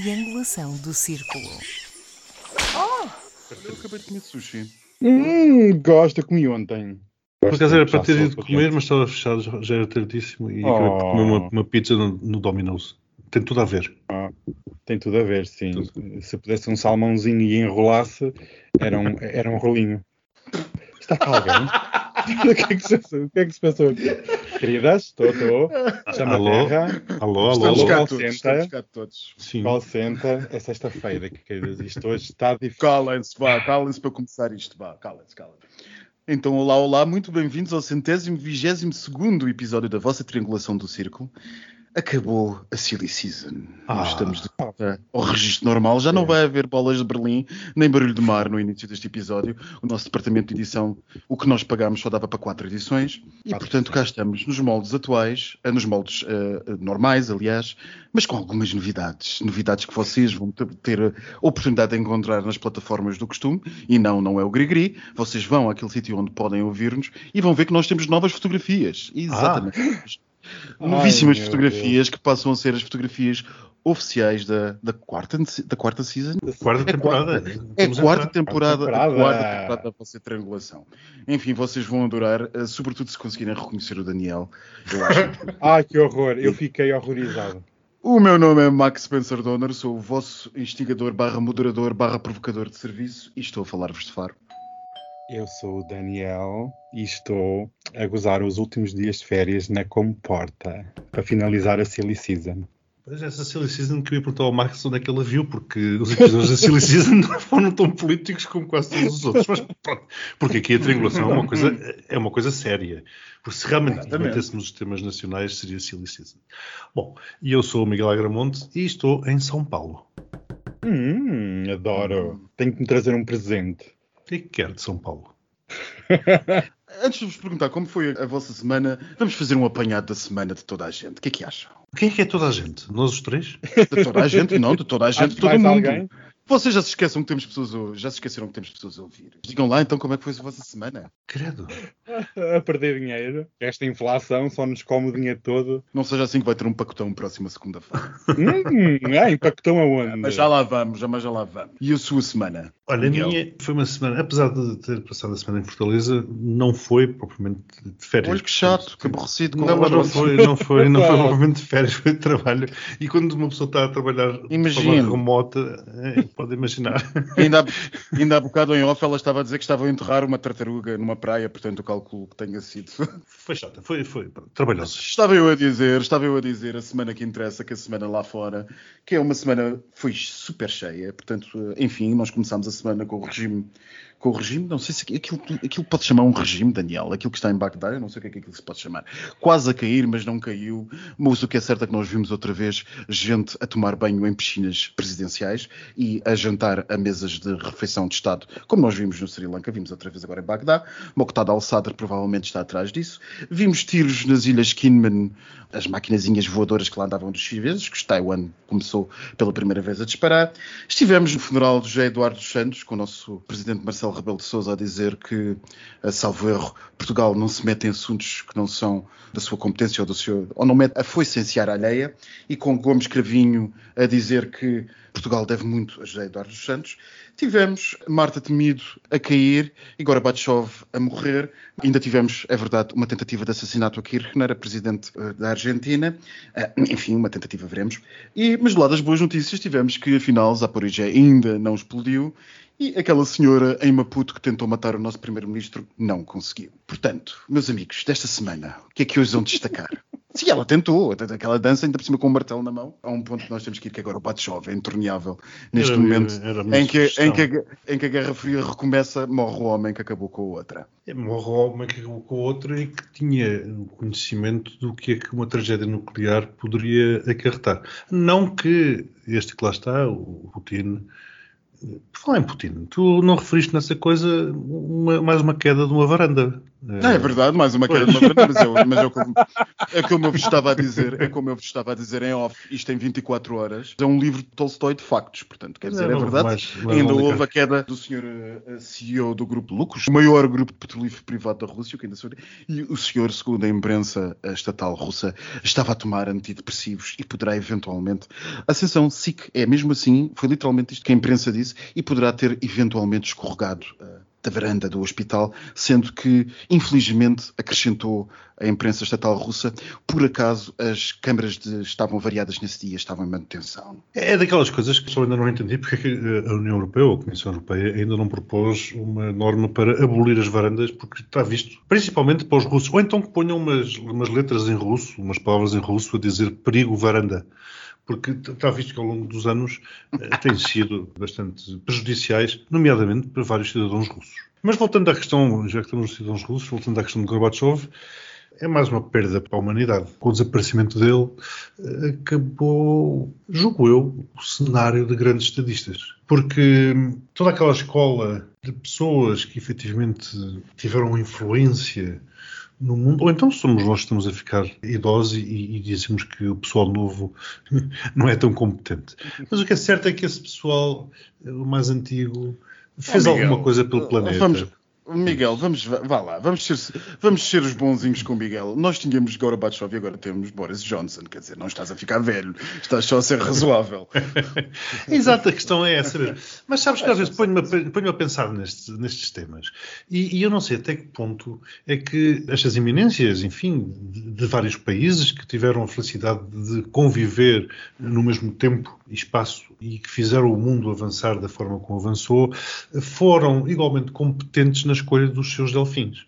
triangulação do círculo. Eu acabei de comer sushi. Hum, gosto, comi ontem. Por acaso era de para ter ido comer, mas estava fechado, já- era tardíssimo e Oh. acabei por comer uma, uma pizza no, no Domino's. Tem tudo a ver. Tem tudo a ver, sim. Se pudesse um salmãozinho e enrolasse, era um, era um rolinho. Está cá alguém? o, que é que se, passou? o que é que se passou aqui? Queridas, estou, estou. Chama a Alô? terra. Alô, alô, Estamos Alô, cá todos. Estamos cá todos. Sim. Call center. É sexta-feira, queridas. Isto hoje está difícil. Calem-se, vá, calem-se para começar isto, vá, calem-se, calem Então, olá, olá, muito bem-vindos ao centésimo, vigésimo segundo episódio da vossa triangulação do círculo. Acabou a Silly Season. Ah. Estamos de volta ao registro normal. Já não vai haver bolas de Berlim, nem barulho de mar no início deste episódio. O nosso departamento de edição, o que nós pagámos, só dava para quatro edições. E, Quatro portanto, cá estamos nos moldes atuais, eh, nos moldes eh, normais, aliás, mas com algumas novidades. Novidades que vocês vão ter- a oportunidade de encontrar nas plataformas do costume. E não, não é o Grigri. Vocês vão àquele sítio onde podem ouvir-nos e vão ver que nós temos novas fotografias. Exatamente. Novíssimas Ai, fotografias que passam a ser as fotografias oficiais da, da, quarta, da quarta season. Quarta É temporada. É a Estamos a quarta temporada, a temporada. quarta temporada da vossa triangulação. Enfim, vocês vão adorar, eh, sobretudo se conseguirem reconhecer o Daniel. Eu acho. Ai, que horror. Eu fiquei horrorizado. o meu nome é Max Spencer Donner, sou o vosso instigador barra moderador barra provocador de serviço e estou a falar-vos de Faro. Eu sou o Daniel e estou a gozar os últimos dias de férias na Comporta para finalizar a Silly Season. Mas essa Silly Season que eu ia perguntar ao Max onde é que ele a viu, porque os episódios da Silly Season não foram tão políticos como quase todos os outros. Mas pronto, porque aqui a triangulação é uma coisa, é uma coisa séria. Porque se realmente debatêssemos os temas nacionais, seria Silly Season. Bom, e eu sou o Miguel Agramonte e estou em São Paulo. Hum, adoro. Tenho que me trazer um presente. O que é que quer de São Paulo? Antes de vos perguntar como foi a vossa semana, vamos fazer um apanhado da semana de toda a gente. O que é que acham? Quem é que é toda a gente? Nós os três? De toda a gente? Não, de toda a gente, de todo mundo. alguém? Vocês já se esqueçam que temos pessoas a, já se esqueceram que temos pessoas a ouvir. Digam lá então como é que foi a vossa semana. Credo. A perder dinheiro. Esta inflação só nos come o dinheiro todo. Não seja assim que vai ter um pacotão próxima segunda-feira. hum, ah, impactou aonde? Mas já lá vamos, mas já lá vamos. E a sua semana? Olha, a Miguel? minha foi uma semana, apesar de ter passado a semana em Fortaleza, não foi propriamente de férias. Olha que chato, que aborrecido. Não, Como não, foi, não foi, não foi propriamente de férias, foi de trabalho. E quando uma pessoa está a trabalhar de Imagino. forma remota, é, pode imaginar. Ainda, há- ainda há bocado em off ela estava a dizer que estava a enterrar uma tartaruga numa praia, portanto eu calculo que tenha sido. Foi chata, foi, foi trabalhoso. Estava eu a dizer, estava eu a dizer a semana que interessa, que a semana lá fora, que é uma semana foi super cheia, portanto, enfim, nós começámos a بالنسبه انك رجيم com o regime, não sei se aquilo, aquilo pode chamar um regime, Daniel, aquilo que está em Bagdá, eu não sei o que é que aquilo se pode chamar. Quase a cair, mas não caiu. Mas o que é certo é que nós vimos outra vez gente a tomar banho em piscinas presidenciais e a jantar a mesas de refeição de Estado, como nós vimos no Sri Lanka, vimos outra vez agora em Bagdá. Moqtada al-Sadr provavelmente está atrás disso. Vimos tiros nas ilhas Kinmen, as maquinazinhas voadoras que lá andavam dos chineses, que Taiwan começou pela primeira vez a disparar. Estivemos no funeral do José Eduardo Santos, com o nosso presidente Marcelo Rebelo de Sousa a dizer que, a salvo erro, Portugal não se mete em assuntos que não são da sua competência ou do seu, ou não mete a foicenciar a alheia, e com Gomes Cravinho a dizer que Portugal deve muito a José Eduardo dos Santos. Tivemos Marta Temido a cair e Gorbachev a morrer. Ainda tivemos, é verdade, uma tentativa de assassinato a Kirchner, a presidente eh, da Argentina. Eh, enfim, uma tentativa, veremos. E, mas do lado das boas notícias, tivemos que afinal Zaporizhia ainda não explodiu e aquela senhora em Maputo que tentou matar o nosso primeiro-ministro não conseguiu. Portanto, meus amigos, desta semana, o que é que hoje vão destacar? Sim, ela tentou, aquela dança ainda por cima com o martelo na mão. Há um ponto que nós temos que ir, que agora o bate-chove é intorneável neste Era- momento era a em que, em, que a, em que a Guerra Fria recomeça, morre o homem que acabou com a outra. É, Morre o homem que acabou com o outro e que tinha o conhecimento do que é que uma tragédia nuclear poderia acarretar. Não que este que lá está, o Putin. Por falar em Putin, tu não referiste nessa coisa uma- mais uma queda de uma varanda. Não, é verdade, mais uma queda de uma mas, eu, mas eu, como- é como eu vos estava a dizer, é como eu vos estava a dizer em off, isto tem 24 horas, é um livro de Tolstói de factos, portanto, quer Não, dizer, é não, verdade, mais- mais ainda houve a queda do senhor eh, CEO do grupo Lucros, o maior grupo de petrolífero privado da Rússia, o que ainda sou, e o senhor, segundo a imprensa eh, estatal russa, estava a tomar antidepressivos e poderá eventualmente, a sessão SIC é mesmo assim, foi literalmente isto que a imprensa disse, e poderá ter eventualmente escorregado eh, da varanda do hospital, sendo que, infelizmente, acrescentou a imprensa estatal russa, por acaso as câmaras de- estavam variadas nesse dia, estavam em manutenção. É daquelas coisas que só ainda não entendi porque é que a União Europeia ou a Comissão Europeia ainda não propôs uma norma para abolir as varandas, porque está visto, principalmente para os russos, ou então que ponham umas, umas letras em russo, umas palavras em russo a dizer perigo varanda. Porque está visto que ao longo dos anos eh, têm sido bastante prejudiciais, nomeadamente para vários cidadãos russos. Mas voltando à questão, já que estamos nos cidadãos russos, voltando à questão de Gorbachev, é mais uma perda para a humanidade. Com o desaparecimento dele, eh, acabou, julgo eu, o cenário de grandes estadistas. Porque hum, toda aquela escola de pessoas que efetivamente tiveram influência no mundo, ou então somos nós que estamos a ficar idosos e, e dizemos que o pessoal novo não é tão competente. Mas o que é certo é que esse pessoal, eh, o mais antigo, fez Oh, Miguel, alguma coisa pelo planeta. Vamos, Miguel, vamos, vá lá, vamos ser, vamos ser os bonzinhos com o Miguel. Nós tínhamos Gorbachev e agora temos Boris Johnson, quer dizer, não estás a ficar velho, estás só a ser razoável. Exato, a questão é essa mesmo. Mas sabes que às vezes ponho-me a, ponho a pensar nestes, temas e, e eu não sei até que ponto é que estas eminências, enfim, de, de vários países que tiveram a felicidade de conviver no mesmo tempo e espaço e que fizeram o mundo avançar da forma como avançou, foram igualmente competentes na escolha dos seus delfins.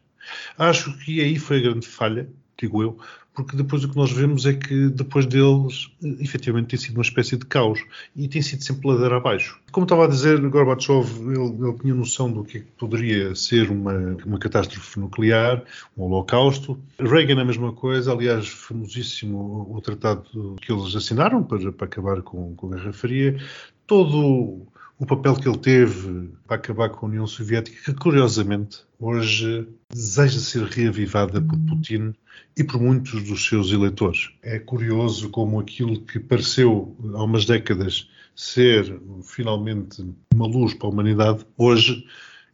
Acho que aí foi a grande falha, digo eu, porque depois o que nós vemos é que depois deles, eh, efetivamente, tem sido uma espécie de caos e tem sido sempre ladeira abaixo. Como estava a dizer, Gorbachev, ele, ele tinha noção do que poderia ser uma, uma catástrofe nuclear, um holocausto. Reagan a mesma coisa, aliás, famosíssimo o tratado que eles assinaram para, para acabar com, com a Guerra Fria. Todo o papel que ele teve para acabar com a União Soviética, que curiosamente hoje deseja ser reavivada por Putin e por muitos dos seus eleitores. É curioso como aquilo que pareceu há umas décadas ser finalmente uma luz para a humanidade, hoje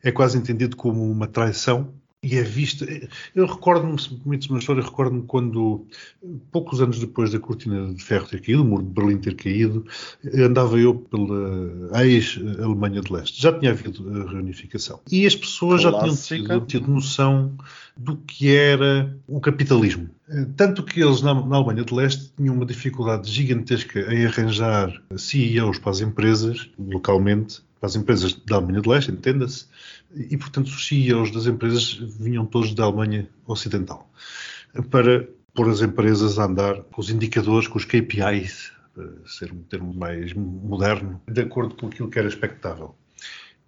é quase entendido como uma traição e é vista. Eu recordo-me, se me permites uma história, recordo-me quando, poucos anos depois da cortina de ferro ter caído, o muro de Berlim ter caído, andava eu pela ex-Alemanha de Leste. Já tinha havido a reunificação. E as pessoas já tinham tido, tido noção do que era o capitalismo. Tanto que eles na, na Alemanha de Leste tinham uma dificuldade gigantesca em arranjar CEOs para as empresas, localmente, para as empresas da Alemanha de Leste, entenda-se, e portanto os CEOs das empresas vinham todos da Alemanha Ocidental para pôr as empresas a andar com os indicadores, com os KPIs, para ser um termo mais moderno, de acordo com aquilo que era expectável.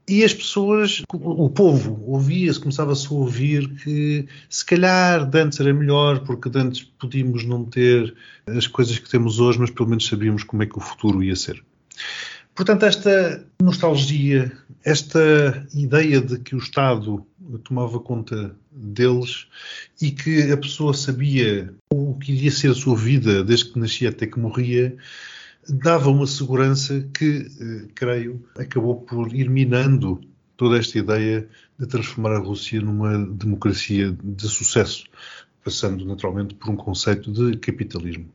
E as pessoas, o povo, ouvia-se, começava-se a ouvir que se calhar antes era melhor, porque antes podíamos não ter as coisas que temos hoje, mas pelo menos sabíamos como é que o futuro ia ser. Portanto, esta nostalgia, esta ideia de que o Estado tomava conta deles e que a pessoa sabia o que iria ser a sua vida desde que nascia até que morria, dava uma segurança que, eh, creio, acabou por ir minando toda esta ideia de transformar a Rússia numa democracia de sucesso, passando naturalmente por um conceito de capitalismo.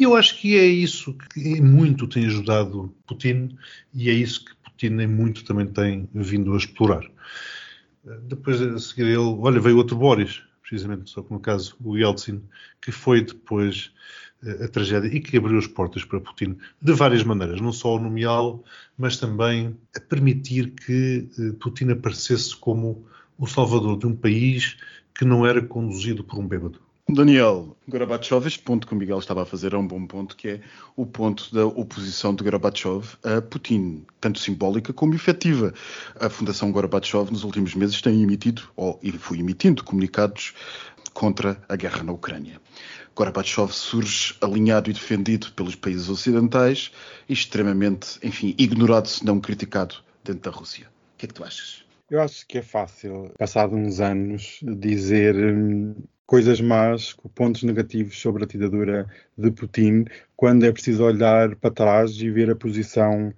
E eu acho que é isso que em muito tem ajudado Putin e é isso que Putin em muito também tem vindo a explorar. Depois a seguir ele, olha, veio outro Boris, precisamente, só que no caso o Yeltsin, que foi depois eh, a tragédia e que abriu as portas para Putin de várias maneiras, não só ao nomeá-lo, mas também a permitir que eh, Putin aparecesse como o salvador de um país que não era conduzido por um bêbado. Daniel, Gorbachev, este ponto que o Miguel estava a fazer é um bom ponto, que é o ponto da oposição de Gorbachev a Putin, tanto simbólica como efetiva. A Fundação Gorbachev nos últimos meses tem emitido, ou foi emitindo, comunicados contra a guerra na Ucrânia. Gorbachev surge alinhado e defendido pelos países ocidentais e extremamente, enfim, ignorado, se não criticado dentro da Rússia. O que é que tu achas? Eu acho que é fácil, passado uns anos, dizer hum, coisas más, pontos negativos sobre a ditadura de Putin, quando é preciso olhar para trás e ver a posição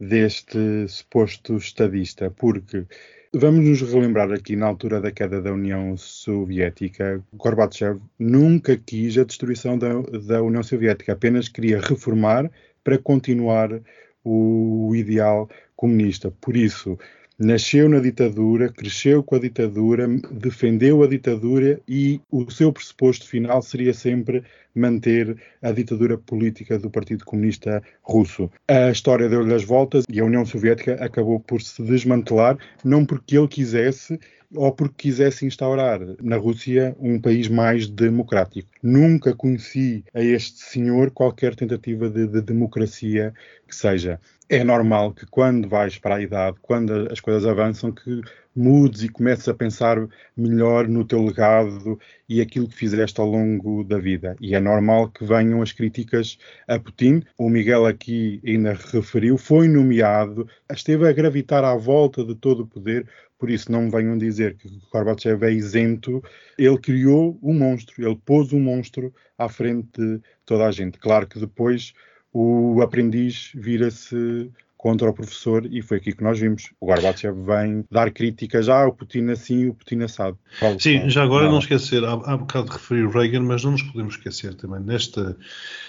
deste suposto estadista, porque vamos nos relembrar aqui na altura da queda da União Soviética, Gorbachev nunca quis a destruição da, da União Soviética, apenas queria reformar para continuar o ideal comunista. Por isso, nasceu na ditadura, cresceu com a ditadura, defendeu a ditadura e o seu pressuposto final seria sempre manter a ditadura política do Partido Comunista Russo. A história deu-lhe as voltas e a União Soviética acabou por se desmantelar, não porque ele quisesse ou porque quisesse instaurar na Rússia um país mais democrático. Nunca conheci a este senhor qualquer tentativa de, de democracia que seja é normal que quando vais para a idade, quando as coisas avançam, que mudes e comeces a pensar melhor no teu legado e aquilo que fizeste ao longo da vida. E é normal que venham as críticas a Putin. O Miguel aqui ainda referiu, foi nomeado, esteve a gravitar à volta de todo o poder, por isso não venham dizer que Gorbachev é isento. Ele criou um monstro, ele pôs um monstro à frente de toda a gente. Claro que depois o aprendiz vira-se contra o professor e foi aqui que nós vimos. O Gorbachev vem dar críticas ah, o Putin assim e o Putin assado. Sim, já agora não, não esquecer, há, há bocado de referir o Reagan, mas não nos podemos esquecer também nesta,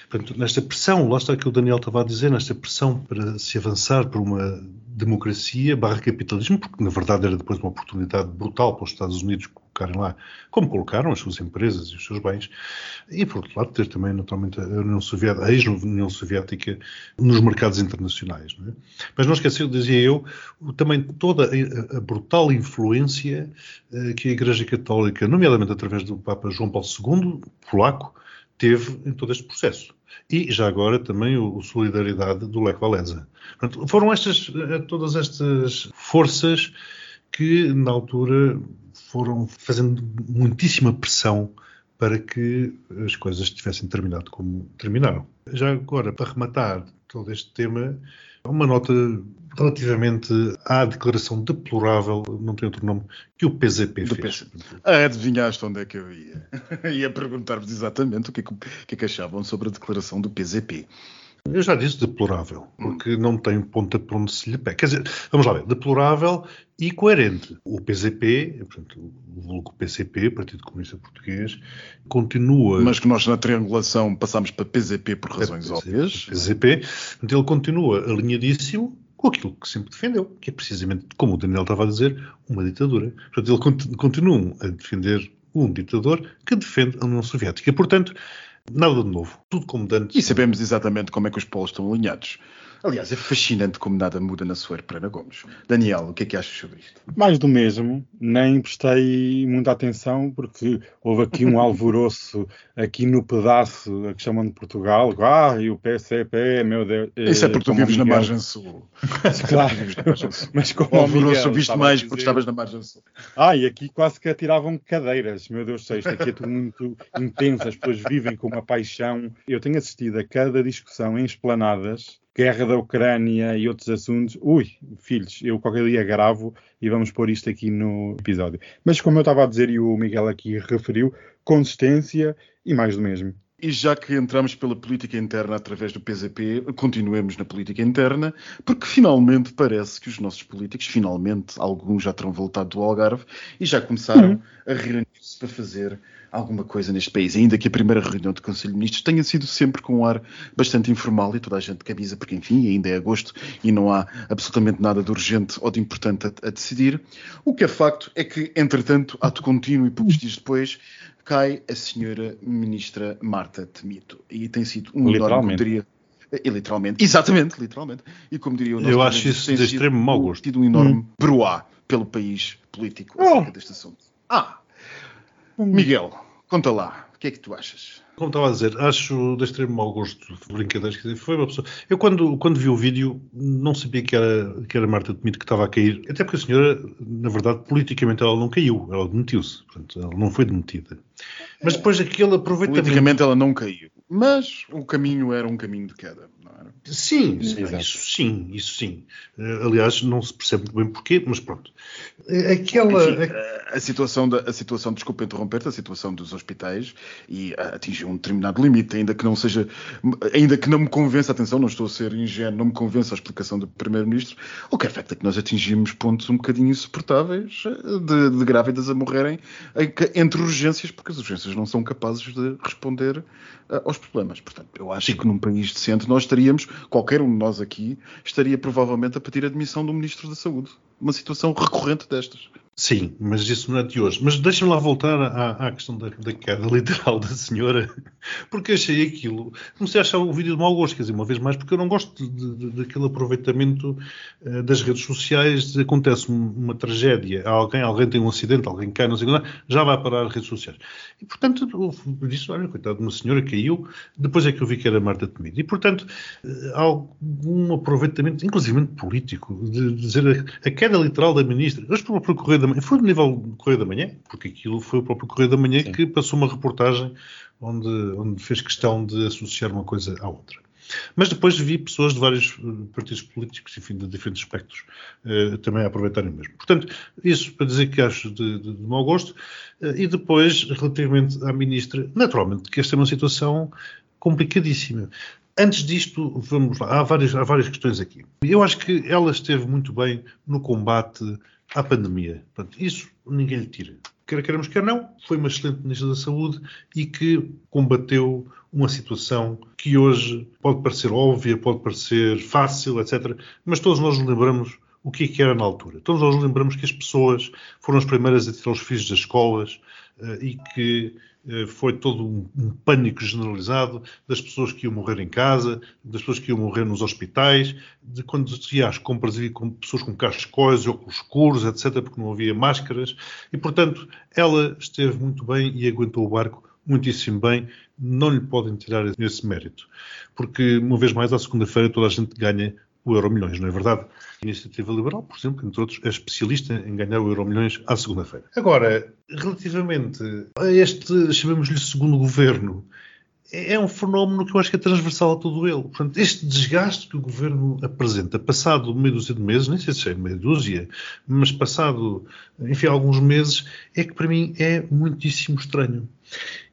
portanto, nesta pressão, lá está que o Daniel estava a dizer, nesta pressão para se avançar por uma democracia barra capitalismo, porque na verdade era depois uma oportunidade brutal para os Estados Unidos colocarem lá, como colocaram as suas empresas e os seus bens, e por outro lado ter também naturalmente a União Soviética, a ex-União Soviética nos mercados internacionais. Não é? Mas não esqueceu, dizia eu, também toda a, brutal influência uh, que a Igreja Católica, nomeadamente através do Papa João Paulo II, polaco, teve em todo este processo. E já agora também o, o Solidariedade do Lech Walesa. Portanto, foram estas, eh, todas estas forças que, na altura, foram fazendo muitíssima pressão para que as coisas tivessem terminado como terminaram. Já agora, para rematar todo este tema, uma nota relativamente à declaração deplorável, não tem outro nome, que o PZP Do fez. PCP. Ah, adivinhaste onde é que eu ia? ia perguntar-vos exatamente o que, é que, o que é que achavam sobre a declaração do PZP. Eu já disse deplorável, porque não tem ponta para onde se lhe pega. Quer dizer, vamos lá ver, deplorável e coerente. O PZP, portanto, o vulgo PCP, Partido Comunista Português, continua... Mas que nós na triangulação passámos para PZP por razões óbvias. PZP, ele continua alinhadíssimo com aquilo que sempre defendeu, que é precisamente, como o Daniel estava a dizer, uma ditadura. Portanto, ele cont continua a defender um ditador que defende a União Soviética. Portanto, Nada de novo. Tudo como dantes. E sabemos exatamente como é que os polos estão alinhados. Aliás, é fascinante como nada muda na Soeiro Pereira Gomes. Daniel, o que é que achas sobre isto? Mais do mesmo, nem prestei muita atenção porque houve aqui um alvoroço aqui no pedaço a que chamam de Portugal. Ah, e o PCP, meu Deus. Isso é porque tu vives na margem sul. Claro. Vives na margem sul. Mas como O alvoroço Miguel viste mais dizer- porque estavas na margem sul. Ah, e aqui quase que atiravam cadeiras. Meu Deus do céu, isto aqui é tudo muito intenso. As pessoas vivem com uma paixão. Eu tenho assistido a cada discussão em esplanadas, guerra da Ucrânia e outros assuntos. Ui, filhos, eu qualquer dia gravo e vamos pôr isto aqui no episódio. Mas como eu estava a dizer e o Miguel aqui referiu, consistência e mais do mesmo. E já que entramos pela política interna através do PZP, continuemos na política interna, porque finalmente parece que os nossos políticos, finalmente, alguns já terão voltado do Algarve e já começaram a reunir-se para fazer alguma coisa neste país. Ainda que a primeira reunião do Conselho de Ministros tenha sido sempre com um ar bastante informal e toda a gente de camisa, porque enfim, ainda é agosto e não há absolutamente nada de urgente ou de importante a, a decidir. O que é facto é que, entretanto, ato contínuo e poucos dias depois, cai a senhora ministra Marta Temito. E tem sido um enorme, como Literalmente. diria, e literalmente, exatamente, literalmente. E como diria o nosso Eu acho isso de extremo mau um- gosto. tido um enorme broá pelo país político acerca deste assunto. Ah, Miguel, conta lá, o que é que tu achas? Como estava a dizer, acho de extremo mau gosto de brincadeiras. Quer dizer, foi uma pessoa. Eu, quando, quando vi o vídeo, não sabia que era, que era Marta Temido que estava a cair. Até porque a senhora, na verdade, politicamente ela não caiu, ela demitiu-se. Portanto, ela não foi demitida. Mas depois aquele aproveitamento. Politicamente ela não caiu. Mas o caminho era um caminho de queda, não era? Sim, Sim, isso sim, isso sim. Eh, aliás, não se percebe muito bem porquê, mas pronto. Eh, Aquela. Enfim, a, a situação, da, a situação, desculpa interromper-te, a situação dos hospitais e atingiu um determinado limite, ainda que não seja, ainda que não me convença, atenção, não estou a ser ingênuo, não me convença a explicação do Primeiro-Ministro, o que é facto é que nós atingimos pontos um bocadinho insuportáveis eh, de, de grávidas a morrerem entre urgências, porque as urgências não são capazes de responder ah, aos problemas. Portanto, eu acho que num país decente nós estaríamos, qualquer um de nós aqui, estaria provavelmente a pedir a demissão do Ministro da Saúde. Uma situação recorrente destas. Sim, mas isso não é de hoje. Mas deixa-me lá voltar à, à questão da, da queda literal da senhora, porque achei aquilo. Comecei a achar o vídeo de mau gosto, quer dizer, uma vez mais, porque eu não gosto de, de- daquele aproveitamento eh, das redes sociais. de Acontece um- uma tragédia, alguém, alguém tem um acidente, alguém cai, não sei o que, já vai parar as redes sociais. E, portanto, eu disse, olha, coitado de uma senhora, caiu, depois é que eu vi que era Marta Temido. E, portanto, eh, há algum aproveitamento, inclusive político, de dizer a, a queda literal da ministra. Hoje, pelo próprio Correio da Manhã, foi no nível do Correio da Manhã, porque aquilo foi o próprio Correio da Manhã Sim. que passou uma reportagem onde, onde fez questão de associar uma coisa à outra. Mas depois vi pessoas de vários eh, partidos políticos, enfim, de diferentes aspectos, eh, também a aproveitarem o mesmo. Portanto, isso para dizer que acho de, de- de mau gosto. Eh, e depois, relativamente à ministra, naturalmente que esta é uma situação complicadíssima. Antes disto, vamos lá, há várias, há várias questões aqui. Eu acho que ela esteve muito bem no combate à pandemia. Portanto, isso ninguém lhe tira. Quer queremos, quer não, foi uma excelente Ministra da Saúde e que combateu uma situação que hoje pode parecer óbvia, pode parecer fácil, etc. Mas todos nós nos lembramos o que é que era na altura. Todos nós lembramos que as pessoas foram as primeiras a tirar os filhos das escolas eh, e que eh, foi todo um, um pânico generalizado das pessoas que iam morrer em casa, das pessoas que iam morrer nos hospitais, de quando se ia às compras havia com pessoas com cascóis ou com escuros, etc., porque não havia máscaras. E, portanto, ela esteve muito bem e aguentou o barco muitíssimo bem. Não lhe podem tirar esse mérito. Porque, uma vez mais, à segunda-feira toda a gente ganha o Euro Milhões, não é verdade? A Iniciativa Liberal, por exemplo, entre outros, é especialista em ganhar o Euro Milhões à segunda-feira. Agora, relativamente a este, chamemos-lhe segundo governo, é é um fenómeno que eu acho que é transversal a todo ele. Portanto, este desgaste que o governo apresenta, passado meia dúzia de meses, nem sei se é meia dúzia, mas passado, enfim, alguns meses, é que para mim é muitíssimo estranho.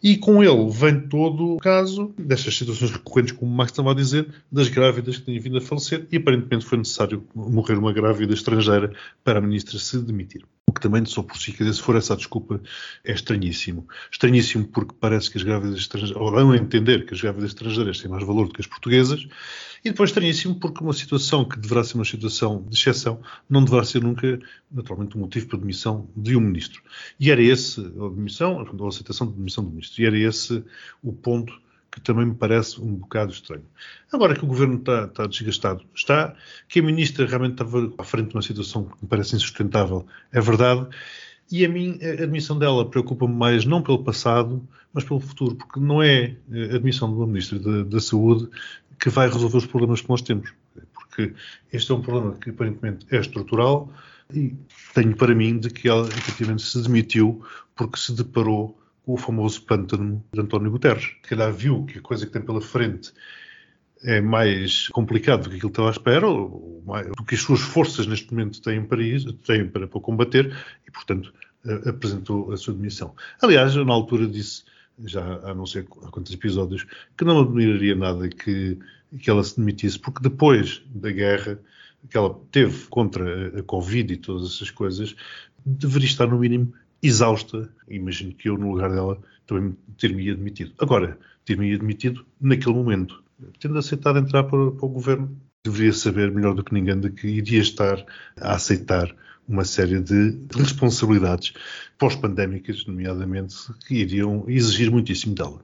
E com ele vem todo o caso destas situações recorrentes, como o Max estava a dizer, das grávidas que têm vindo a falecer e aparentemente foi necessário morrer uma grávida estrangeira para a ministra se demitir. O que também, só por si, quer dizer, se for essa a desculpa, é estranhíssimo. Estranhíssimo porque parece que as grávidas estrangeiras, ou dão a entender que as grávidas estrangeiras têm mais valor do que as portuguesas, e depois estranhíssimo porque uma situação que deverá ser uma situação de exceção não deverá ser nunca, naturalmente, um motivo para demissão de um ministro. E era esse, a demissão, a aceitação de demissão do ministro, e era esse o ponto que também me parece um bocado estranho. Agora que o governo está, está desgastado, está, que a ministra realmente estava à frente de uma situação que me parece insustentável, é verdade, e a mim a admissão dela preocupa-me mais não pelo passado, mas pelo futuro, porque não é a admissão de uma ministra da, da Saúde que vai resolver os problemas que nós temos. Porque este é um problema que aparentemente é estrutural e tenho para mim de que ela efetivamente se demitiu porque se deparou o famoso pântano de António Guterres. Se calhar viu que a coisa que tem pela frente é mais complicado do que aquilo que estava à espera, ou mais, do que as suas forças neste momento têm para, isso, têm para, para combater, e, portanto, apresentou a sua demissão. Aliás, na altura disse, já há não sei há quantos episódios, que não admiraria nada que, que ela se demitisse, porque depois da guerra que ela teve contra a Covid e todas essas coisas, deveria estar, no mínimo, exausta. Imagino que eu, no lugar dela, também ter-me admitido. Agora, ter-me admitido naquele momento tendo aceitado entrar para, para, o governo, deveria saber melhor do que ninguém de que iria estar a aceitar uma série de responsabilidades pós-pandémicas, nomeadamente, que iriam exigir muitíssimo dela.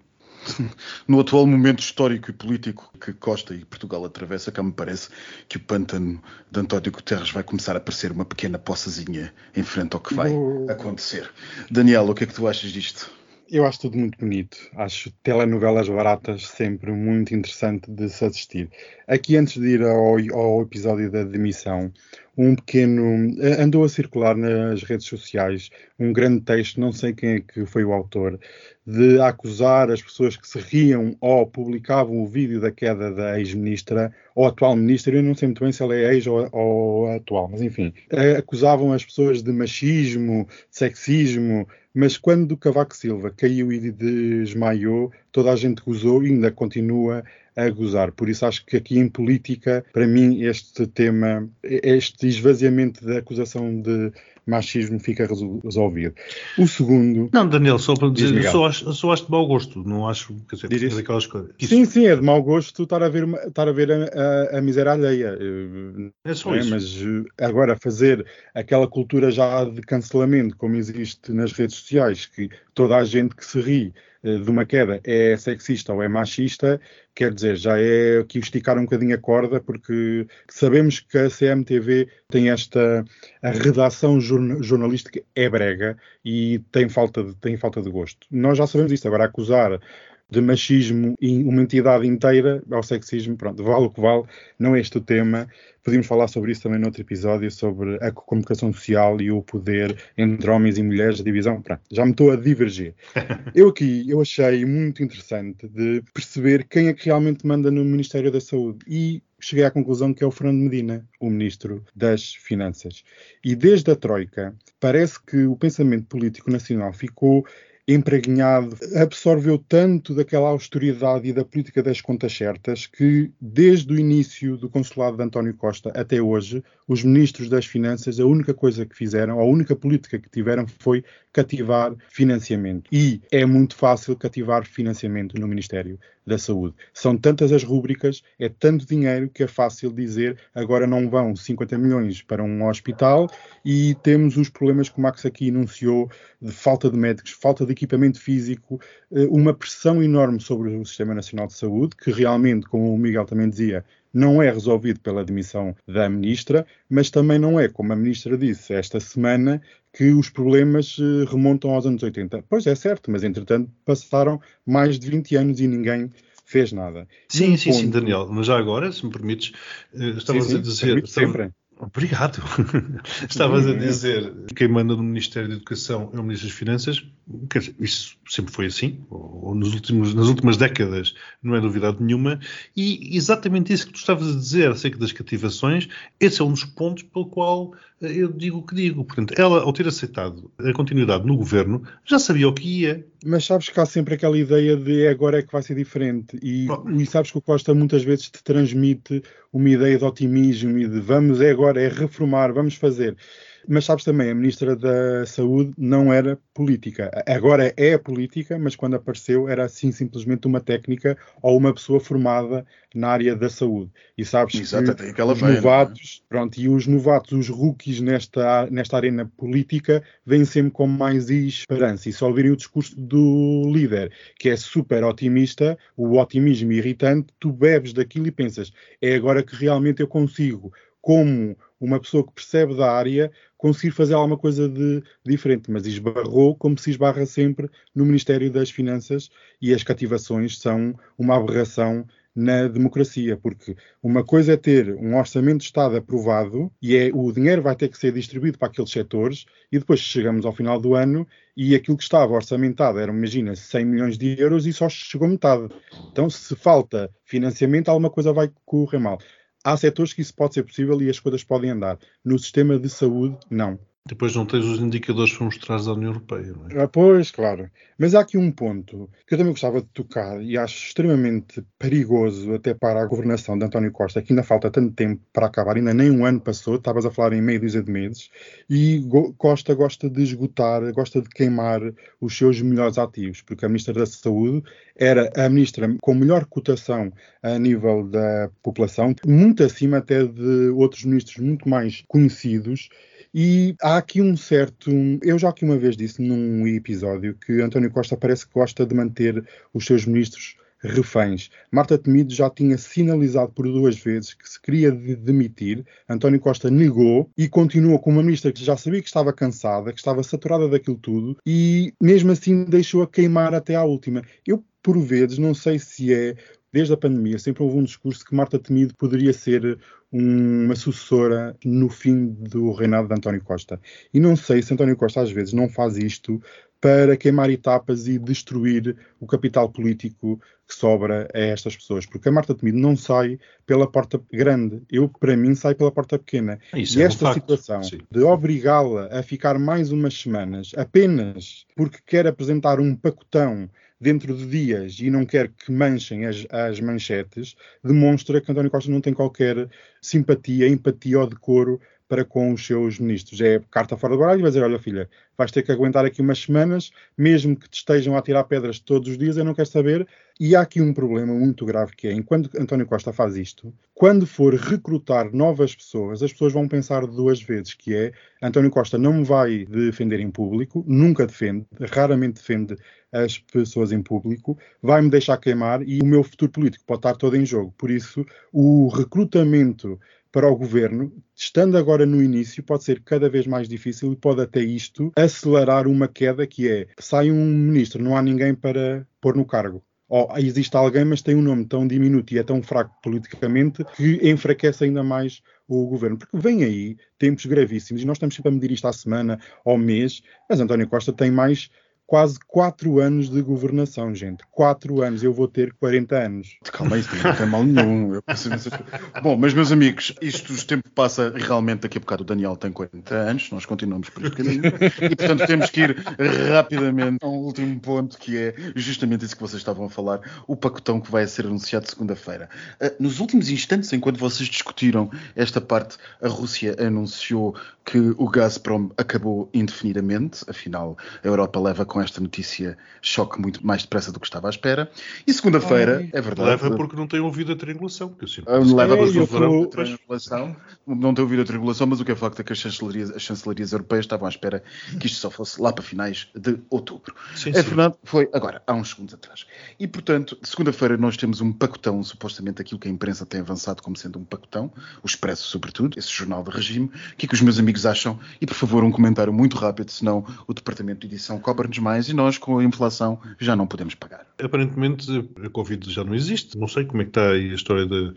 No atual momento histórico e político que Costa e Portugal atravessa, cá me parece que o pântano de António Guterres vai começar a parecer uma pequena poçazinha em frente ao que vai acontecer. Daniel, o que é que tu achas disto? Eu acho tudo muito bonito. Acho telenovelas baratas sempre muito interessante de se assistir. Aqui, antes de ir ao, ao episódio da demissão, um pequeno. Eh, andou a circular nas redes sociais um grande texto, não sei quem é que foi o autor, de acusar as pessoas que se riam ou publicavam o vídeo da queda da ex-ministra ou atual ministra. Eu não sei muito bem se ela é ex ou, ou atual, mas enfim. Eh, acusavam as pessoas de machismo, de sexismo, mas quando Cavaco Silva caiu e desmaiou, toda a gente gozou e ainda continua a gozar. Por isso acho que aqui em política, para mim, este tema, este esvaziamento da acusação de machismo fica resolvido. O segundo. Não, Daniel, só para dizer, só acho, só acho de mau gosto, não acho. Quer dizer, Diz daquelas coisas. Sim, sim, é de mau gosto estar a ver, estar a, ver a, a, a miséria alheia. É só é, isso. Mas eh, agora fazer aquela cultura já de cancelamento, como existe nas redes sociais, que toda a gente que se ri eh, de uma queda é sexista ou é machista, quer dizer, já é aqui esticar um bocadinho a corda, porque sabemos que a CMTV tem esta a redação jornalística é brega e tem falta de, tem falta de gosto. Nós já sabemos isso, agora acusar de machismo e uma entidade inteira ao sexismo, pronto, vale o que vale, não é este o tema. Podíamos falar sobre isso também noutro episódio, sobre a comunicação social e o poder entre homens e mulheres, a divisão. Pronto, já me estou a divergir. Eu aqui, eu achei muito interessante de perceber quem é que realmente manda no Ministério da Saúde e cheguei à conclusão que é o Fernando Medina, o Ministro das Finanças. E desde a Troika, parece que o pensamento político nacional ficou empreguinhado, absorveu tanto daquela austeridade e da política das contas certas que, desde o início do consulado de António Costa até hoje, os ministros das Finanças, a única coisa que fizeram, a única política que tiveram foi cativar financiamento. E é muito fácil cativar financiamento no Ministério da Saúde. São tantas as rúbricas, é tanto dinheiro que é fácil dizer agora não vão 50 milhões para um hospital e temos os problemas que o Max aqui enunciou de falta de médicos, falta de equipamento físico, eh, uma pressão enorme sobre o Sistema Nacional de Saúde, que realmente, como o Miguel também dizia, não é resolvido pela demissão da ministra, mas também não é, como a ministra disse esta semana, que os problemas eh, remontam aos anos 80. Pois é certo, mas entretanto passaram mais de 20 anos e ninguém fez nada. Sim, sim, ponto... sim, Daniel. Mas já agora, se me permites, eh, estavas a dizer. Sempre. Obrigado. Estavas a dizer quem manda no Ministério da Educação é o Ministro das Finanças. Dizer, isso sempre foi assim, ou nos últimos, nas últimas décadas, não é novidade nenhuma. E exatamente isso que tu estavas a dizer acerca das cativações, esse é um dos pontos pelo qual eh, eu digo o que digo. Portanto, ela, ao ter aceitado a continuidade no governo, já sabia o que ia. Mas sabes que há sempre aquela ideia de agora é que vai ser diferente. E, e sabes que o Costa muitas vezes te transmite uma ideia de otimismo e de vamos é agora, é reformar, vamos fazer. Mas sabes também, a Ministra da Saúde não era política. Agora é política, mas quando apareceu era assim simplesmente uma técnica ou uma pessoa formada na área da saúde. E sabes Exato, que os é? novatos, é? pronto, e os novatos, os rookies nesta, nesta arena política, vêm sempre com mais esperança. E só ouvirem o discurso do líder, que é super otimista, o otimismo irritante, tu bebes daquilo e pensas, é agora que realmente eu consigo como uma pessoa que percebe da área conseguir fazer alguma coisa de diferente, mas esbarrou como se esbarra sempre no Ministério das Finanças e as cativações são uma aberração na democracia, porque uma coisa é ter um orçamento de Estado aprovado e é o dinheiro vai ter que ser distribuído para aqueles setores e depois chegamos ao final do ano e aquilo que estava orçamentado era, imagina, 100 milhões de euros e só chegou metade. Então, se falta financiamento, alguma coisa vai correr mal. Há setores que isso pode ser possível e as coisas podem andar. No sistema de saúde, não. Depois não tens os indicadores para mostrar da União Europeia, não é? Ah, pois, claro. Mas há aqui um ponto que eu também gostava de tocar e acho extremamente perigoso até para a governação de António Costa, que ainda falta tanto tempo para acabar, ainda nem um ano passou, estavas a falar em meio dúzia de meses, e Costa gosta de esgotar, gosta de queimar os seus melhores ativos, porque a Ministra da Saúde era a Ministra com melhor cotação a nível da população, muito acima até de outros ministros muito mais conhecidos, e há aqui um certo. Eu já aqui uma vez disse num episódio que António Costa parece que gosta de manter os seus ministros reféns. Marta Temido já tinha sinalizado por duas vezes que se queria de demitir. António Costa negou e continuou com uma ministra que já sabia que estava cansada, que estava saturada daquilo tudo e mesmo assim deixou a queimar até à última. Eu, por vezes, não sei se é desde a pandemia, sempre houve um discurso que Marta Temido poderia ser uma sucessora no fim do reinado de António Costa. E não sei se António Costa às vezes não faz isto para queimar etapas e destruir o capital político que sobra a estas pessoas. Porque a Marta Temido não sai pela porta grande. Eu, para mim, sai pela porta pequena. Isso e é um esta facto, situação sim. de obrigá-la a ficar mais umas semanas apenas porque quer apresentar um pacotão dentro de dias e não quer que manchem as, as manchetes, demonstra que António Costa não tem qualquer simpatia, empatia ou decoro para com os seus ministros. É carta fora do baralho e vai dizer, olha filha, vais ter que aguentar aqui umas semanas, mesmo que te estejam a tirar pedras todos os dias, eu não quero saber. E há aqui um problema muito grave que é, enquanto António Costa faz isto, quando for recrutar novas pessoas, as pessoas vão pensar duas vezes, que é, António Costa não me vai defender em público, nunca defende, raramente defende as pessoas em público, vai-me deixar queimar e o meu futuro político pode estar todo em jogo. Por isso, o recrutamento para o governo, estando agora no início, pode ser cada vez mais difícil e pode até isto acelerar uma queda que é sai um ministro, não há ninguém para pôr no cargo. Ou existe alguém, mas tem um nome tão diminuto e é tão fraco politicamente que enfraquece ainda mais o governo. Porque vem aí tempos gravíssimos e nós estamos sempre a medir isto à semana, ao mês, mas António Costa tem mais quase quatro anos de governação, gente. Quatro anos. Eu vou ter 40 anos. Calma aí, não tem mal nenhum. Eu. Bom, mas meus amigos, isto o tempo passa realmente daqui a bocado o Daniel tem 40 anos, nós continuamos por este caminho e portanto temos que ir rapidamente a um último ponto que é justamente isso que vocês estavam a falar, o pacotão que vai ser anunciado segunda-feira. Uh, nos últimos instantes, enquanto vocês discutiram esta parte, a Rússia anunciou que o Gazprom acabou indefinidamente, afinal a Europa leva com esta notícia choque muito mais depressa do que estava à espera. E segunda-feira, é verdade. Leva porque não tem ouvido a triangulação. Que eu sinto. Ah, Leva É, porque eu o verão tô- da triangulação. Não tem ouvido a triangulação, mas o que é facto é que as chancelarias, as chancelarias europeias estavam à espera que isto só fosse lá para finais de outubro. Sim, é sim. verdade, foi agora, há uns segundos atrás. E, portanto, segunda-feira nós temos um pacotão, supostamente aquilo que a imprensa tem avançado como sendo um pacotão, o Expresso, sobretudo, esse jornal de regime. O que é que os meus amigos acham? E, por favor, um comentário muito rápido, senão o departamento de edição cobra-nos mais e nós, com a inflação, já não podemos pagar. Aparentemente a Covid já não existe. Não sei como é que está aí a história de-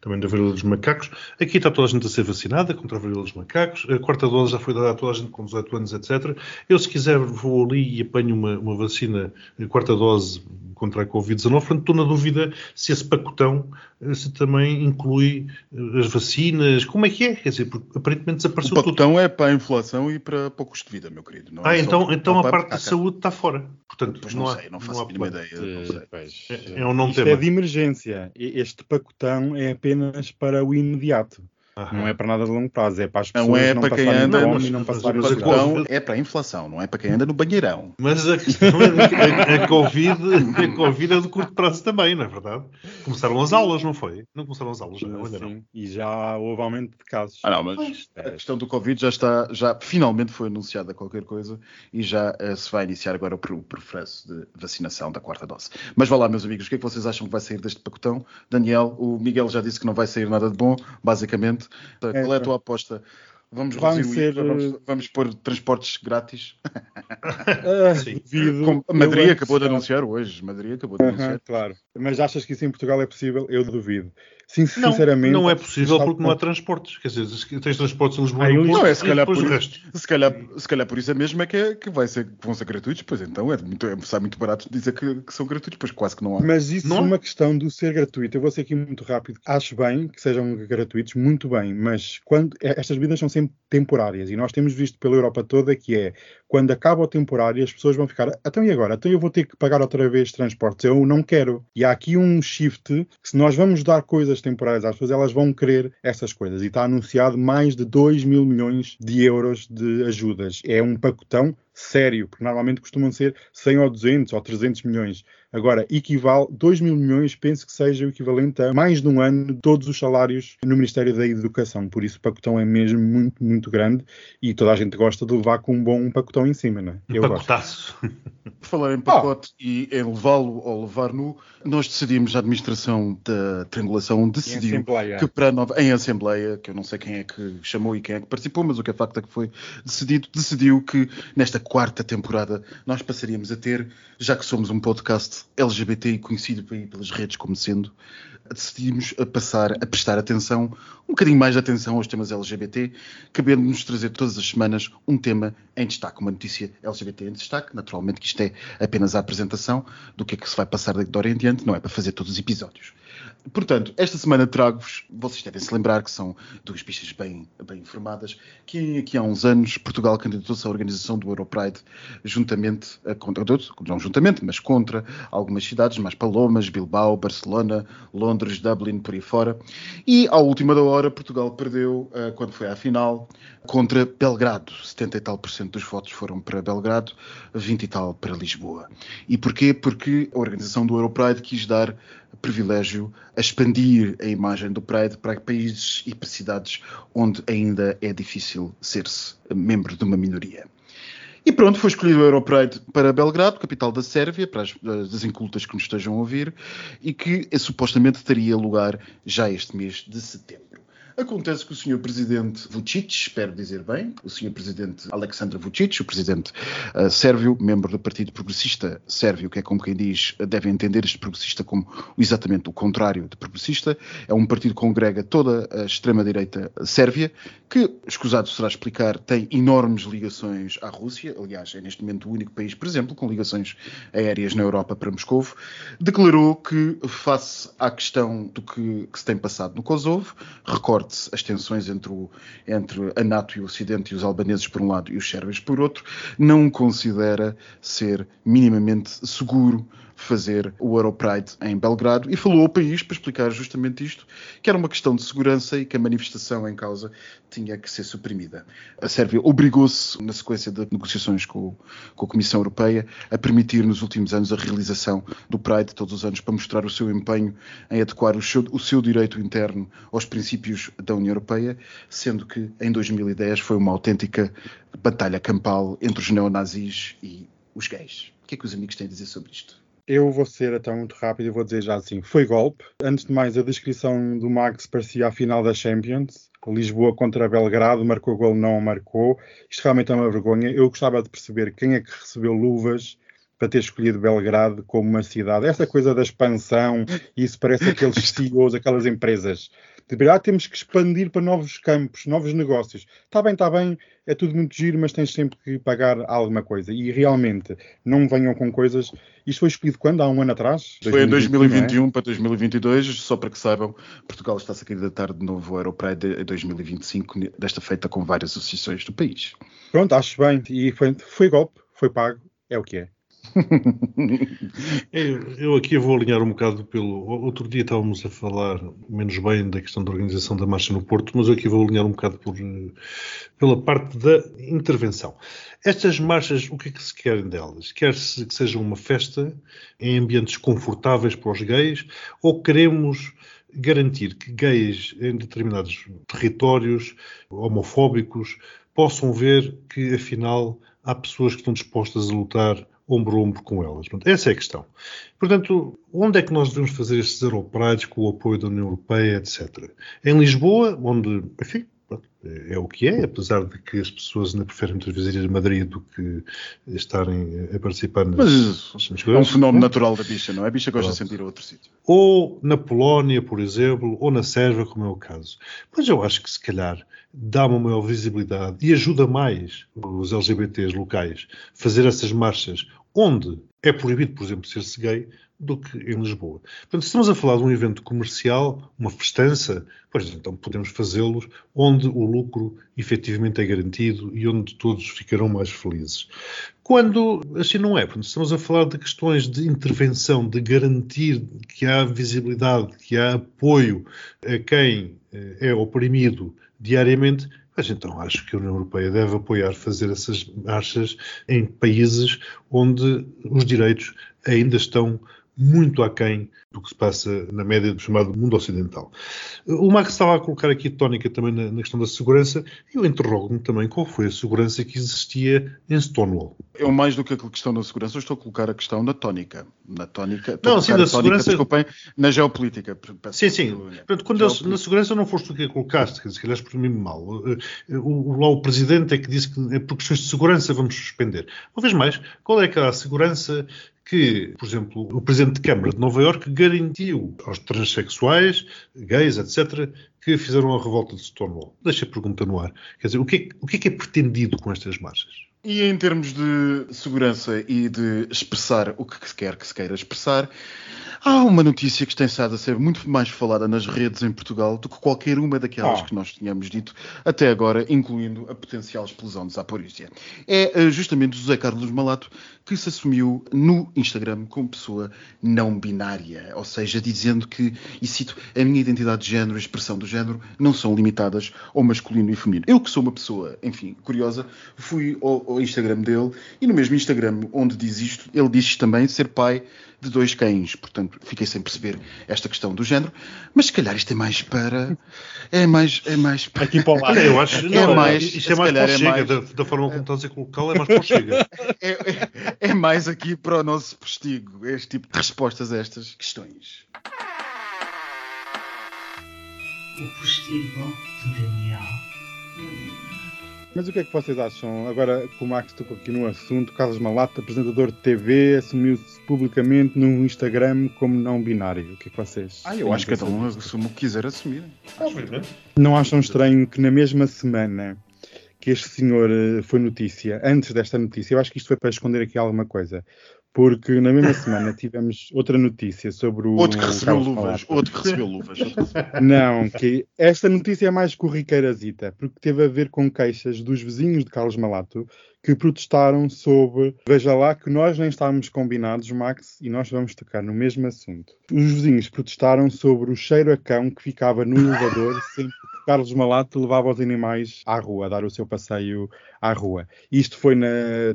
também da varíola dos macacos. Aqui está toda a gente a ser vacinada contra a varíola dos macacos. A quarta dose já foi dada a toda a gente com 18 anos, etc. Eu, se quiser, vou ali e apanho uma, uma vacina, a quarta dose contra a Covid-19. Portanto, estou na dúvida se esse pacotão eh, se também inclui eh, as vacinas. Como é que é? Quer dizer, porque aparentemente O desapareceu tudo. pacotão é para a inflação e para, para o custo de vida, meu querido. É Ah, só então, então a parte da para- saúde está fora. Portanto, Pois não, há- sei, não faço há a mínima ideia. Não sei. Pois, É- é um não isto tema. é de emergência. Este pacotão é apenas para o imediato. Aham. Não é para nada de longo prazo. É para as pessoas Não é não para quem passarem anda- fome mas- e não mas- passarem mas O a pacotão é para a inflação, não é para quem anda no banheirão. Mas a questão é que a, a, Covid, a Covid é de curto prazo também, não é verdade? Começaram as aulas, não foi? Não começaram as aulas, não, ainda não. E já houve aumento de casos. Ah, não, mas a questão do Covid já está, já finalmente foi anunciada qualquer coisa e já eh, se vai iniciar agora o processo de vacinação da quarta dose. Mas vá lá, meus amigos, o que é que vocês acham que vai sair deste pacotão? Daniel, o Miguel já disse que não vai sair nada de bom, basicamente. Qual é a É, tua aposta? Vamos o ser, IVA, vamos, eh, vamos pôr transportes grátis. Ah, Sim. duvido. A Eu Madrid acabou de anunciar hoje. Madrid acabou de Aham, anunciar. claro. Mas achas que isso em Portugal é possível? Eu duvido. Não, Sinceramente. não é possível porque não há transportes. Quer dizer, tens transportes em Lisboa Ah, e Não, é se calhar por resto. Se calhar, se calhar por isso é mesmo é que, é- que vai ser, que vão ser gratuitos, pois então é muito, é, sai muito barato dizer que, que são gratuitos, pois quase que não há. Mas isso Não é é? uma questão do ser gratuito. Eu vou ser aqui muito rápido. Acho bem que sejam gratuitos, muito bem, mas quando estas vidas são sempre temporárias e nós temos visto pela Europa toda que é quando acaba o temporário as pessoas vão ficar, então e agora? Então eu vou ter que pagar outra vez transportes. Eu não quero. E há aqui um shift que se nós vamos dar coisas temporárias às pessoas, elas vão querer essas coisas. E está anunciado mais de 2 mil milhões de euros de ajudas. É um pacotão sério, porque normalmente costumam ser 100 ou 200 ou 300 milhões. Agora, equivale 2 mil milhões, penso que seja o equivalente a mais de um ano de todos os salários no Ministério da Educação. Por isso, o pacotão é mesmo muito, muito grande e toda a gente gosta de levar com um bom pacotão em cima, não é? Eu Pacotaço. Por falar em pacote oh. e em levá-lo ou levar no, nós decidimos, a administração da triangulação decidiu que para a nova, em Assembleia, que eu não sei quem é que chamou e quem é que participou, mas o que é facto é que foi decidido, decidiu que nesta quarta temporada nós passaríamos a ter, já que somos um podcast LGBT e conhecido pelas redes como sendo, decidimos a passar a prestar atenção, um bocadinho mais de atenção aos temas LGBT, cabendo-nos trazer todas as semanas um tema em destaque, uma notícia LGBT em destaque. Naturalmente que isto é apenas a apresentação do que é que se vai passar de agora em diante, não é para fazer todos os episódios. Portanto, esta semana trago-vos, vocês devem se lembrar que são duas pistas bem, bem informadas, que aqui há uns anos Portugal candidatou-se à organização do Europride juntamente, contra, não juntamente, mas contra algumas cidades, mais Palomas, Bilbao, Barcelona, Londres, Dublin, por aí fora. E à última da hora Portugal perdeu, eh, quando foi à final, contra Belgrado. 70 e tal por cento dos votos foram para Belgrado, 20 e tal para Lisboa. E porquê? Porque a organização do Europride quis dar privilégio a expandir a imagem do Pride para países e para cidades onde ainda é difícil ser-se membro de uma minoria. E pronto, foi escolhido o Europride para Belgrado, capital da Sérvia, para as, as incultas que nos estejam a ouvir, e que supostamente teria lugar já este mês de setembro. Acontece que o Sr. Presidente Vucic, espero dizer bem, o Sr. Presidente Aleksandar Vucic, o Presidente uh, sérvio, membro do Partido Progressista Sérvio, que é como quem diz, deve entender este progressista como exatamente o contrário de progressista, é um partido que congrega toda a extrema-direita sérvia, que, escusado será explicar, tem enormes ligações à Rússia, aliás, é neste momento o único país, por exemplo, com ligações aéreas na Europa para Moscou, declarou que, face à questão do que, que se tem passado no Kosovo, recorde as tensões entre, o, entre a NATO e o Ocidente e os albaneses por um lado e os sérvios por outro, não considera ser minimamente seguro fazer o Europride em Belgrado e falou ao país para explicar justamente isto, que era uma questão de segurança e que a manifestação em causa tinha que ser suprimida. A Sérvia obrigou-se, na sequência de negociações com, com, a Comissão Europeia, a permitir nos últimos anos a realização do Pride todos os anos para mostrar o seu empenho em adequar o seu, o seu direito interno aos princípios da União Europeia, sendo que em 2010 foi uma autêntica batalha campal entre os neonazis e os gays. O que é que os amigos têm a dizer sobre isto? Eu vou ser até muito rápido e vou dizer já assim: foi golpe. Antes de mais, a descrição do Max parecia a final da Champions. Lisboa contra Belgrado, marcou gol, não marcou. Isto realmente é uma vergonha. Eu gostava de perceber quem é que recebeu luvas para ter escolhido Belgrado como uma cidade. Essa coisa da expansão, isso parece aqueles CEOs, aquelas empresas de verdade temos que expandir para novos campos, novos negócios. Está bem, está bem, é tudo muito giro, mas tens sempre que pagar alguma coisa. E realmente, não venham com coisas. Isto foi escolhido quando? Há um ano atrás? Foi em 2021 é? para 2022, só para que saibam, Portugal está-se a candidatar de novo ao Europride em 2025, desta feita com várias associações do país. Pronto, acho bem. E foi, foi golpe, foi pago, é o que é. Eu aqui vou alinhar um bocado pelo. Outro dia estávamos a falar menos bem da questão da organização da marcha no Porto, mas eu aqui vou alinhar um bocado por, pela parte da intervenção. Estas marchas, o que é que se querem delas? Quer-se que seja uma festa em ambientes confortáveis para os gays ou queremos garantir que gays em determinados territórios homofóbicos possam ver que afinal há pessoas que estão dispostas a lutar ombro a ombro com elas. Portanto, essa é a questão. Portanto, onde é que nós devemos fazer estes aeroprados com o apoio da União Europeia, etc. Em Lisboa, onde, enfim, é o que é, apesar de que as pessoas ainda preferem muitas vezes ir a Madrid do que estarem a participar nas, Mas nas é um fenómeno natural da bicha, não é? A bicha gosta Pronto. de sentir a outro sítio. Ou na Polónia, por exemplo, ou na Sérvia, como é o caso. Mas eu acho que se calhar dá uma maior visibilidade e ajuda mais os LGBTs locais a fazer essas marchas onde é proibido, por exemplo, ser-se gay, do que em Lisboa. Portanto, se estamos a falar de um evento comercial, uma festança, pois então podemos fazê-los onde o lucro efetivamente é garantido e onde todos ficarão mais felizes. Quando assim não é, portanto, estamos a falar de questões de intervenção, de garantir que há visibilidade, que há apoio a quem eh, é oprimido diariamente, Mas então acho que a União Europeia deve apoiar fazer essas marchas em países onde os direitos ainda estão muito aquém do que se passa na média do chamado mundo ocidental. O Max estava a colocar aqui tónica também na, na questão da segurança. Eu interrogo-me também qual foi a segurança que existia em Stonewall. Eu, mais do que a questão da segurança, eu estou a colocar a questão na tónica. Na tónica. Não, sim, colocar da a tónica, segurança- Desculpem, na geopolítica. Sim, sim. Portanto, quando Geopolítica. na segurança não foste tu que a colocaste, dizer, se calhar exprimi-me mal. Eh, O, lá o presidente é que disse que é por questões de segurança vamos suspender. Uma vez mais, qual é que era a segurança que, por exemplo, o presidente de Câmara de Nova Iorque garantiu aos transexuais, gays, etc., que fizeram a revolta de Stonewall? Deixa a pergunta no ar. Quer dizer, o que é, o que é que é pretendido com estas marchas? E em termos de segurança e de expressar o que se quer que se queira expressar, há uma notícia que tem estado a ser muito mais falada nas redes em Portugal do que qualquer uma daquelas Ah. que nós tínhamos dito até agora, incluindo a potencial explosão de Zaporizhia. É eh, justamente José Carlos Malato que se assumiu no Instagram como pessoa não binária, ou seja, dizendo que, e cito, a minha identidade de género e expressão do género não são limitadas ao masculino e feminino. Eu que sou uma pessoa, enfim, curiosa, fui ao, ao Instagram dele e no mesmo Instagram onde diz isto, ele diz também ser pai de dois cães. Portanto, fiquei sem perceber esta questão do género, mas se calhar isto é mais para. É mais. É mais para. Aqui para o lado. Eu acho É não, mais- isto se é mais para o é Chega, mais- da, da forma como estás a colocá-lo, é mais para o Chega. É, é- é mais aqui para o nosso postigo, este tipo de respostas a estas questões. O postigo de Daniel. Mas o que é que vocês acham? Agora que o Max tocou aqui no assunto, Carlos Malata, apresentador de TV, assumiu-se publicamente no Instagram como não binário. O que é que vocês Ah, eu acho que cada um assume o que quiser assumir. Obviamente. Não acham estranho que na mesma semana que este senhor eh, foi notícia, antes desta notícia, eu acho que isto foi para esconder aqui alguma coisa, porque na mesma semana tivemos outra notícia sobre o. Outro que recebeu luvas. Outro que recebeu luvas. Não, que esta notícia é mais corriqueirazita, porque teve a ver com queixas dos vizinhos de Carlos Malato que protestaram sobre, veja lá que nós nem estávamos combinados, Max, e nós vamos tocar no mesmo assunto. Os vizinhos protestaram sobre o cheiro a cão que ficava no elevador sempre que Carlos Malato levava os animais à rua, a dar o seu passeio à rua. Isto foi na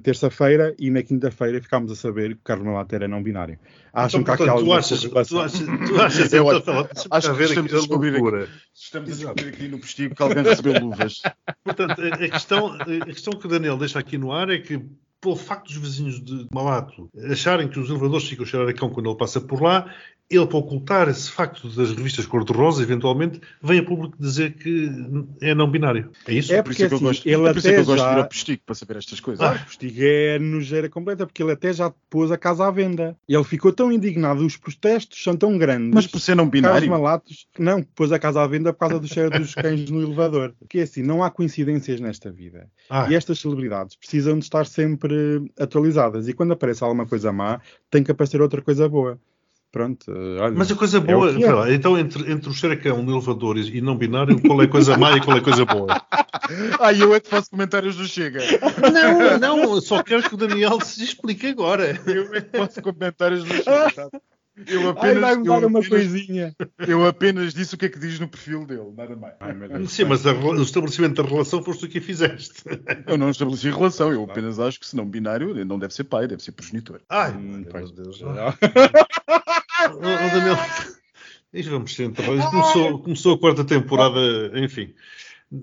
terça-feira e na quinta-feira ficámos a saber que Carlos Malato era não binário. Acham Então, que há aqui portanto, tu achas, tu achas, tu achas, Eu acho- acho que estamos a descobrir aqui. loucura. Estamos a descobrir aqui no postigo que alguém recebeu luvas. Portanto, a, a questão, a questão que o Daniel deixa aqui no ar é que, pelo facto dos vizinhos de Malato acharem que os elevadores ficam a cheirar a cão quando ele passa por lá, ele, para ocultar esse facto das revistas cor-de-rosa, eventualmente, vem a público dizer que é não binário. É isso? É Por isso é que eu assim, gosto, ele é por isso é que eu até gosto de ir já- ao postigo para saber estas coisas. Claro, o Postigo é nojeira completa, porque ele até já pôs a casa à venda. Ele ficou tão indignado, os protestos são tão grandes. Mas por ser não binário. Malatos, não, pôs a casa à venda por causa do cheiro dos cães no elevador. Porque é assim, não há coincidências nesta vida. Ah, E estas celebridades precisam de estar sempre atualizadas. E quando aparece alguma coisa má, tem que aparecer outra coisa boa. Pronto, olha. mas a coisa é boa, o é. lá, então entre, entre o no elevador e não binário, qual é a coisa má e qual é a coisa boa? Ah, eu é que faço comentários do Chega. Não, não, só quero que o Daniel se explique agora. Eu é que faço comentários do Chega. sabe? Eu Ai, apenas, vai-me eu, uma apenas, coisinha. eu apenas disse o que é que diz no perfil dele, nada mais. Ai, Deus. Sim, mas a o estabelecimento da relação foste tu que fizeste. Eu não estabeleci relação, eu apenas acho que se não binário, ele não deve ser pai, deve ser progenitor. Ai, Hum, meu pois. Deus. Ô, Daniel, isto vamos ser enterrados. Começou, começou a quarta temporada, enfim.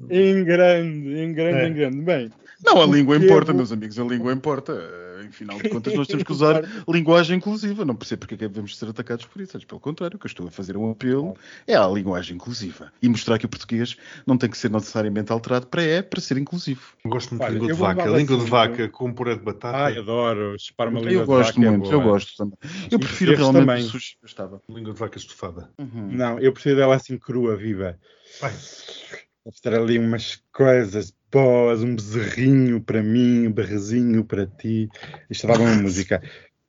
Em grande, em grande, É. em grande. Bem, Não, a língua importa, é bo- meus amigos, a língua importa. Eh, Em final de contas, nós temos que usar linguagem inclusiva. Não percebo porque é que devemos ser atacados por isso. Antes, pelo contrário, o que eu estou a fazer um apelo é à linguagem inclusiva. E mostrar que o português não tem que ser necessariamente alterado para é, para ser inclusivo. Eu Gosto muito Olha, de língua eu de vou vaca. Língua de vaca com puré de batata. ai, adoro chupar uma língua Eu de gosto vaca, é muito, eu gosto também. Eu E prefiro realmente também. sushi. Gostava. Língua de vaca estufada. Uhum. Não, eu preciso dela assim crua, viva. Vai. Vou ter ali umas coisas boas, um bezerrinho para mim, um berrezinho para ti. Isto dava uma música.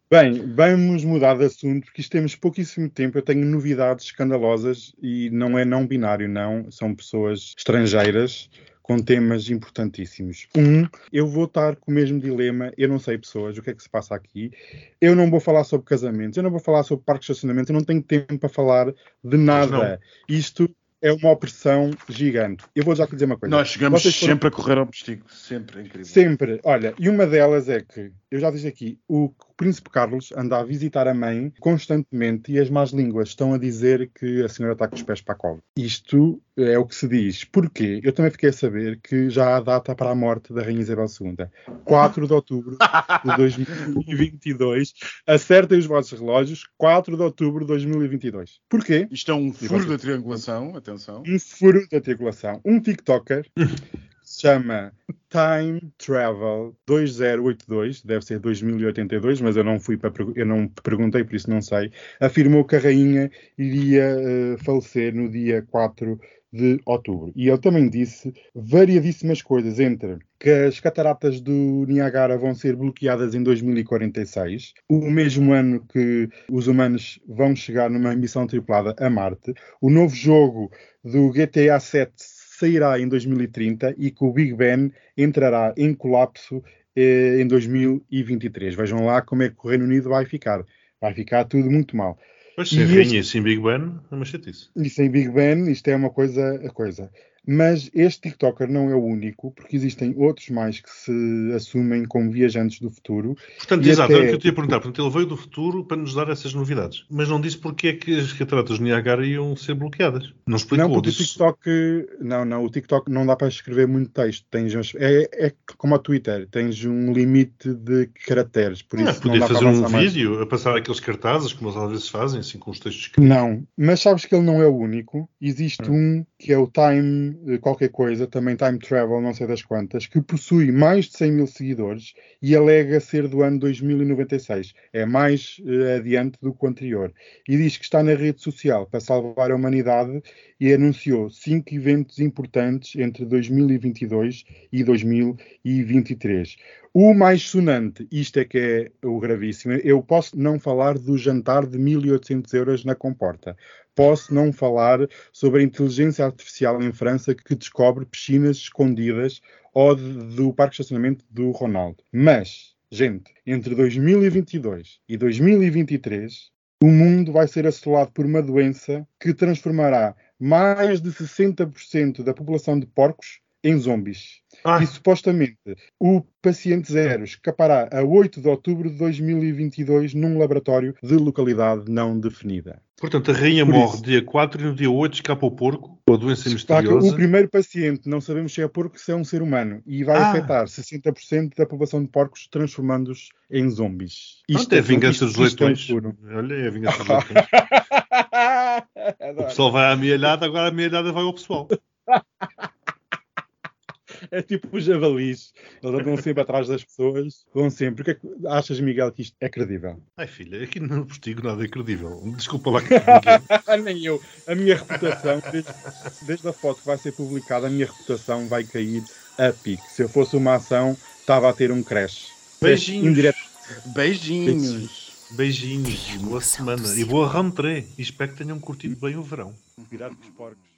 Bem, vamos mudar de assunto, porque isto temos pouquíssimo tempo. Eu tenho novidades escandalosas e não é não binário, não. São pessoas estrangeiras com temas importantíssimos. Um, eu vou estar com o mesmo dilema. Eu não sei, pessoas, o que é que se passa aqui. Eu não vou falar sobre casamentos, eu não vou falar sobre parques de estacionamento, eu não tenho tempo para falar de nada. Isto é uma opressão gigante. Eu vou já te dizer uma coisa. Nós chegamos Vocês foram- sempre a correr ao postigo. Sempre, é incrível. Sempre. Olha, e uma delas é que, eu já disse aqui, o Príncipe Carlos anda a visitar a mãe constantemente e as más línguas estão a dizer que a senhora está com os pés para a cova. Isto é o que se diz. Porquê? Eu também fiquei a saber que já há data para a morte da Rainha Isabel II. 4 de outubro de 2022. Acertem os vossos relógios. 4 de outubro de 2022. Porquê? Isto é um furo da triangulação, atenção. um furo da tripulação. Um TikToker se chama Time Travel 2082, deve ser 2082, mas eu não fui para eu não perguntei, por isso não sei. Afirmou que a rainha iria eh, falecer no dia 4 de outubro. E ele também disse variadíssimas coisas entre que as cataratas do Niagara vão ser bloqueadas em 2046, o mesmo ano que os humanos vão chegar numa missão tripulada a Marte, o novo jogo do GTA 7 sairá em 2030 e que o Big Ben entrará em colapso eh, em 2023. Vejam lá como é que o Reino Unido vai ficar. Vai ficar tudo muito mal. Pois sem E rainha este- sem Big Ben, é uma chatice. E sem Big Ben, isto é uma coisa, coisa. Mas este TikToker não é o único, porque existem outros mais que se assumem como viajantes do futuro. Portanto, exato, até- era o que eu te ia perguntar. Portanto, ele veio do futuro para nos dar essas novidades. Mas não disse porque é que as cataratas de Niagara iam ser bloqueadas. Não explicou. não, porque o disse... TikTok, não, não, o TikTok não dá para escrever muito texto. Tens, é, é como o Twitter, tens um limite de caracteres, por Ah, isso não podia dá para fazer um avançar mais. vídeo a passar aqueles cartazes, como eles às vezes fazem, assim, com os textos escritos. Não, mas sabes que ele não é o único. Existe Hum. um que é o Time eh, qualquer coisa, também Time Travel, não sei das quantas, que possui mais de 100 mil seguidores e alega ser do ano 2096. É mais eh, adiante do que o anterior. E diz que está na rede social para salvar a humanidade e anunciou cinco eventos importantes entre 2022 e 2023. O mais sonante, isto é que é o gravíssimo, eu posso não falar do jantar de 1800 euros na comporta. Posso não falar sobre a inteligência artificial em França que descobre piscinas escondidas ou de- do parque de estacionamento do Ronaldo. Mas, gente, entre 2022 e 2023, o mundo vai ser assolado por uma doença que transformará mais de 60% da população de porcos em zombies. Ah, E supostamente o paciente zero escapará a 8 de outubro de 2022 num laboratório de localidade não definida. portanto, a rainha Por morre isso. dia 4 e no dia 8 escapa o porco, com a doença misteriosa. o primeiro paciente, não sabemos se é porco, se é um ser humano, e vai Ah. afetar 60% da população de porcos, transformando-os em zombies. Pronto, é a vingança dos isto- isto é um leitões. Olha, é a vingança dos leitões. O pessoal vai à mealhada, agora a mealhada vai ao pessoal. É tipo os javalis. Eles andam sempre atrás das pessoas. Vão sempre. O que é que achas, Miguel, que isto é credível? Ai filha, aqui no postigo nada é credível. Desculpa lá que Ah, nem eu. A minha reputação, desde, desde a foto que vai ser publicada, a minha reputação vai cair a pique. Se eu fosse uma ação, estava a ter um crash. Beijinhos. Indireto. Beijinhos. Beijinhos, boa semana e boa rentrée. E espero que tenham curtido bem o verão. Virar dos porcos.